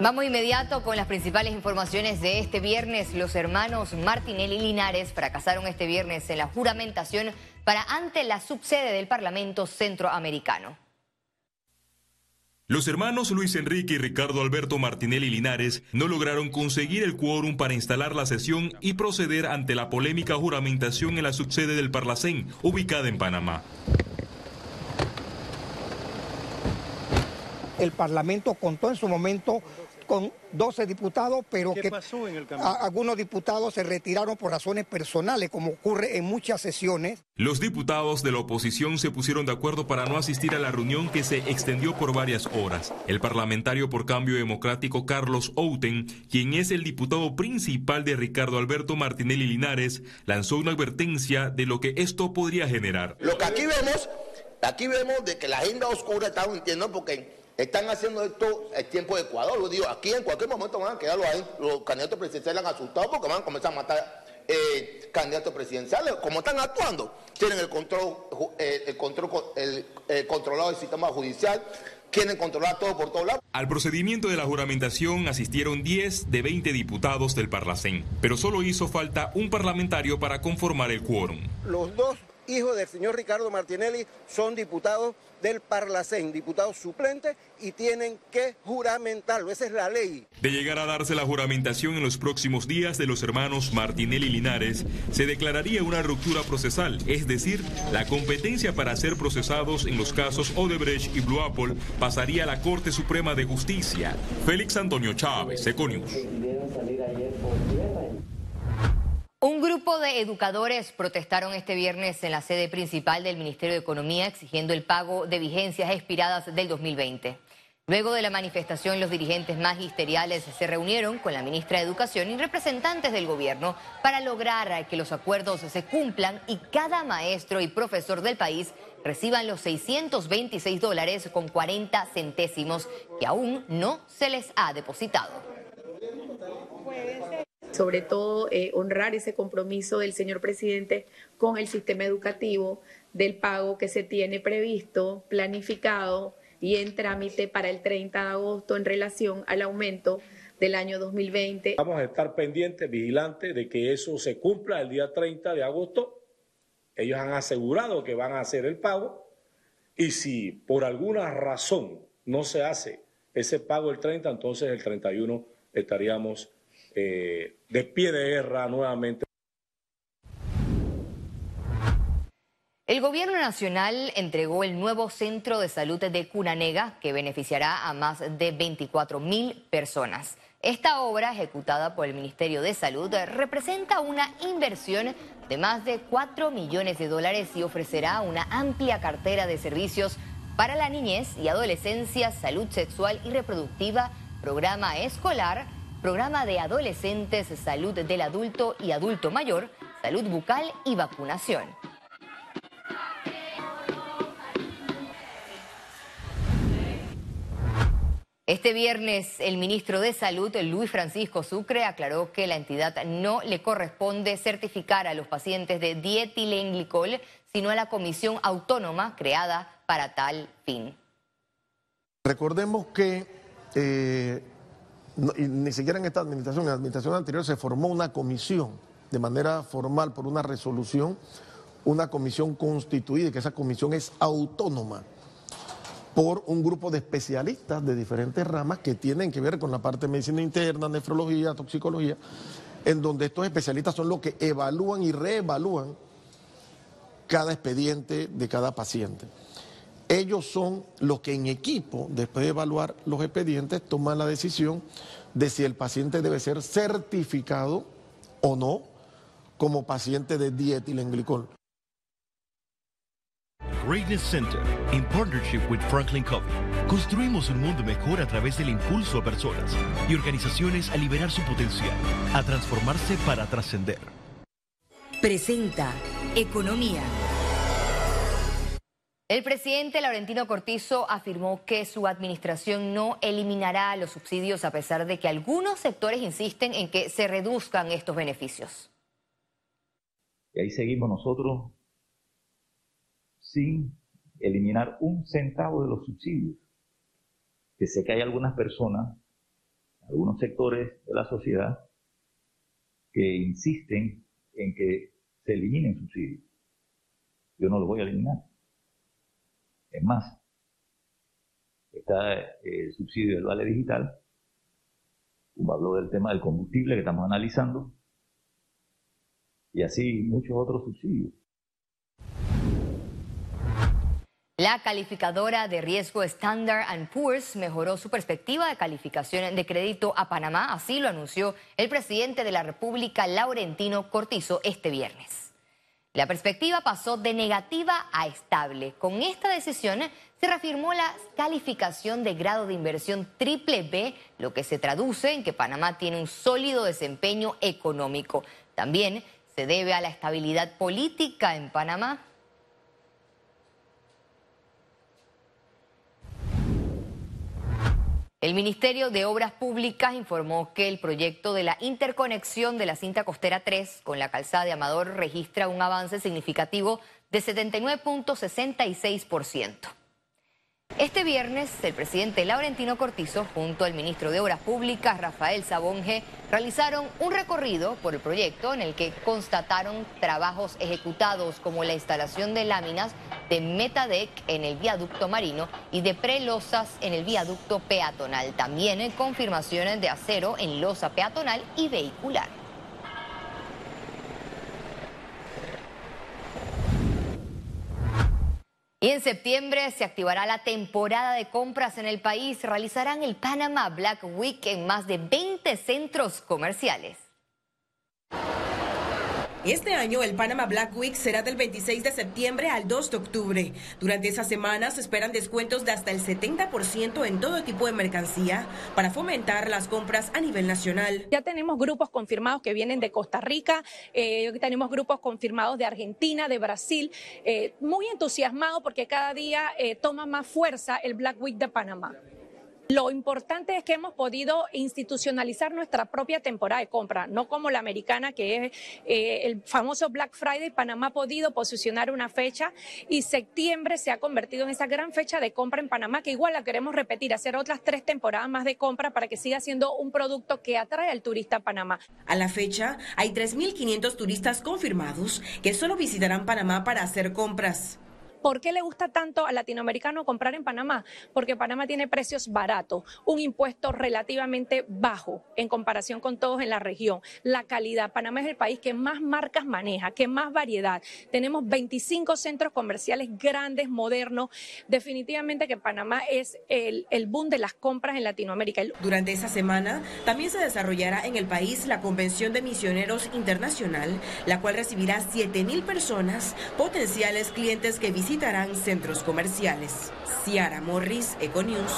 Vamos inmediato con las principales informaciones de este viernes. Los hermanos Martinelli y Linares fracasaron este viernes en la juramentación para ante la subsede del Parlamento Centroamericano. Los hermanos Luis Enrique y Ricardo Alberto Martinelli Linares no lograron conseguir el quórum para instalar la sesión y proceder ante la polémica juramentación en la subsede del Parlacén, ubicada en Panamá. El Parlamento contó en su momento con 12 diputados, pero ¿Qué que pasó en el a- camino? algunos diputados se retiraron por razones personales, como ocurre en muchas sesiones. Los diputados de la oposición se pusieron de acuerdo para no asistir a la reunión que se extendió por varias horas. El parlamentario por cambio democrático Carlos Outen, quien es el diputado principal de Ricardo Alberto Martinelli Linares, lanzó una advertencia de lo que esto podría generar. Lo que aquí vemos, aquí vemos de que la agenda oscura está mintiendo porque están haciendo esto el tiempo de Ecuador. Lo digo, aquí en cualquier momento van a quedar los, los candidatos presidenciales asustados porque van a comenzar a matar eh, candidatos presidenciales. Como están actuando, tienen el control, eh, el control, co- el, el controlado del sistema judicial, quieren controlar todo por todos lados. Al procedimiento de la juramentación asistieron 10 de 20 diputados del Parlacén, pero solo hizo falta un parlamentario para conformar el quórum. Los dos hijos del señor Ricardo Martinelli son diputados del Parlacén, diputados suplentes, y tienen que juramentarlo. Esa es la ley. De llegar a darse la juramentación en los próximos días de los hermanos Martinelli Linares, se declararía una ruptura procesal, es decir, la competencia para ser procesados en los casos Odebrecht y Blue Apple pasaría a la Corte Suprema de Justicia. Félix Antonio Chávez, Econius. Un grupo de educadores protestaron este viernes en la sede principal del Ministerio de Economía exigiendo el pago de vigencias expiradas del 2020. Luego de la manifestación, los dirigentes magisteriales se reunieron con la ministra de Educación y representantes del gobierno para lograr que los acuerdos se cumplan y cada maestro y profesor del país reciban los 626 dólares con 40 centésimos que aún no se les ha depositado. Sobre todo eh, honrar ese compromiso del señor presidente con el sistema educativo, del pago que se tiene previsto, planificado y en trámite para el 30 de agosto en relación al aumento del año 2020. Vamos a estar pendientes, vigilantes de que eso se cumpla el día 30 de agosto. Ellos han asegurado que van a hacer el pago y si por alguna razón no se hace ese pago el 30, entonces el 31 estaríamos eh, de pie de guerra nuevamente. El gobierno nacional entregó el nuevo centro de salud de Cunanega que beneficiará a más de 24 mil personas. Esta obra, ejecutada por el Ministerio de Salud, representa una inversión de más de 4 millones de dólares y ofrecerá una amplia cartera de servicios para la niñez y adolescencia, salud sexual y reproductiva, programa escolar, programa de adolescentes, salud del adulto y adulto mayor, salud bucal y vacunación. Este viernes, el ministro de Salud, Luis Francisco Sucre, aclaró que la entidad no le corresponde certificar a los pacientes de dietilenglicol, sino a la comisión autónoma creada para tal fin. Recordemos que eh, ni siquiera en esta administración, en la administración anterior se formó una comisión de manera formal por una resolución, una comisión constituida que esa comisión es autónoma por un grupo de especialistas de diferentes ramas que tienen que ver con la parte de medicina interna, nefrología, toxicología, en donde estos especialistas son los que evalúan y reevalúan cada expediente de cada paciente. Ellos son los que en equipo, después de evaluar los expedientes, toman la decisión de si el paciente debe ser certificado o no como paciente de dietilenglicol. Greatness Center, en partnership with Franklin Covey, construimos un mundo mejor a través del impulso a personas y organizaciones a liberar su potencial, a transformarse para trascender. Presenta Economía. El presidente Laurentino Cortizo afirmó que su administración no eliminará los subsidios a pesar de que algunos sectores insisten en que se reduzcan estos beneficios. Y ahí seguimos nosotros sin eliminar un centavo de los subsidios. Que sé que hay algunas personas algunos sectores de la sociedad que insisten en que se eliminen subsidios. Yo no los voy a eliminar. Es más, está el subsidio del vale digital, como habló del tema del combustible que estamos analizando, y así muchos otros subsidios. La calificadora de riesgo Standard Poor's mejoró su perspectiva de calificación de crédito a Panamá, así lo anunció el presidente de la República, Laurentino Cortizo, este viernes. La perspectiva pasó de negativa a estable. Con esta decisión se reafirmó la calificación de grado de inversión triple B, lo que se traduce en que Panamá tiene un sólido desempeño económico. También se debe a la estabilidad política en Panamá. El Ministerio de Obras Públicas informó que el proyecto de la interconexión de la cinta costera 3 con la calzada de Amador registra un avance significativo de 79.66%. Este viernes, el presidente Laurentino Cortizo, junto al ministro de Obras Públicas, Rafael Sabonge, realizaron un recorrido por el proyecto en el que constataron trabajos ejecutados como la instalación de láminas de Metadec en el viaducto marino y de prelosas en el viaducto peatonal. También en confirmaciones de acero en losa peatonal y vehicular. Y en septiembre se activará la temporada de compras en el país. Realizarán el Panama Black Week en más de 20 centros comerciales. Este año el Panama Black Week será del 26 de septiembre al 2 de octubre. Durante esa semana se esperan descuentos de hasta el 70% en todo tipo de mercancía para fomentar las compras a nivel nacional. Ya tenemos grupos confirmados que vienen de Costa Rica, eh, tenemos grupos confirmados de Argentina, de Brasil, eh, muy entusiasmados porque cada día eh, toma más fuerza el Black Week de Panamá. Lo importante es que hemos podido institucionalizar nuestra propia temporada de compra, no como la americana, que es eh, el famoso Black Friday. Panamá ha podido posicionar una fecha y septiembre se ha convertido en esa gran fecha de compra en Panamá, que igual la queremos repetir, hacer otras tres temporadas más de compra para que siga siendo un producto que atrae al turista a Panamá. A la fecha, hay 3.500 turistas confirmados que solo visitarán Panamá para hacer compras. ¿Por qué le gusta tanto al latinoamericano comprar en Panamá? Porque Panamá tiene precios baratos, un impuesto relativamente bajo en comparación con todos en la región. La calidad, Panamá es el país que más marcas maneja, que más variedad. Tenemos 25 centros comerciales grandes, modernos. Definitivamente que Panamá es el, el boom de las compras en Latinoamérica. Durante esa semana también se desarrollará en el país la Convención de Misioneros Internacional, la cual recibirá 7.000 personas, potenciales clientes que visitan visitarán centros comerciales. Ciara Morris, Econews.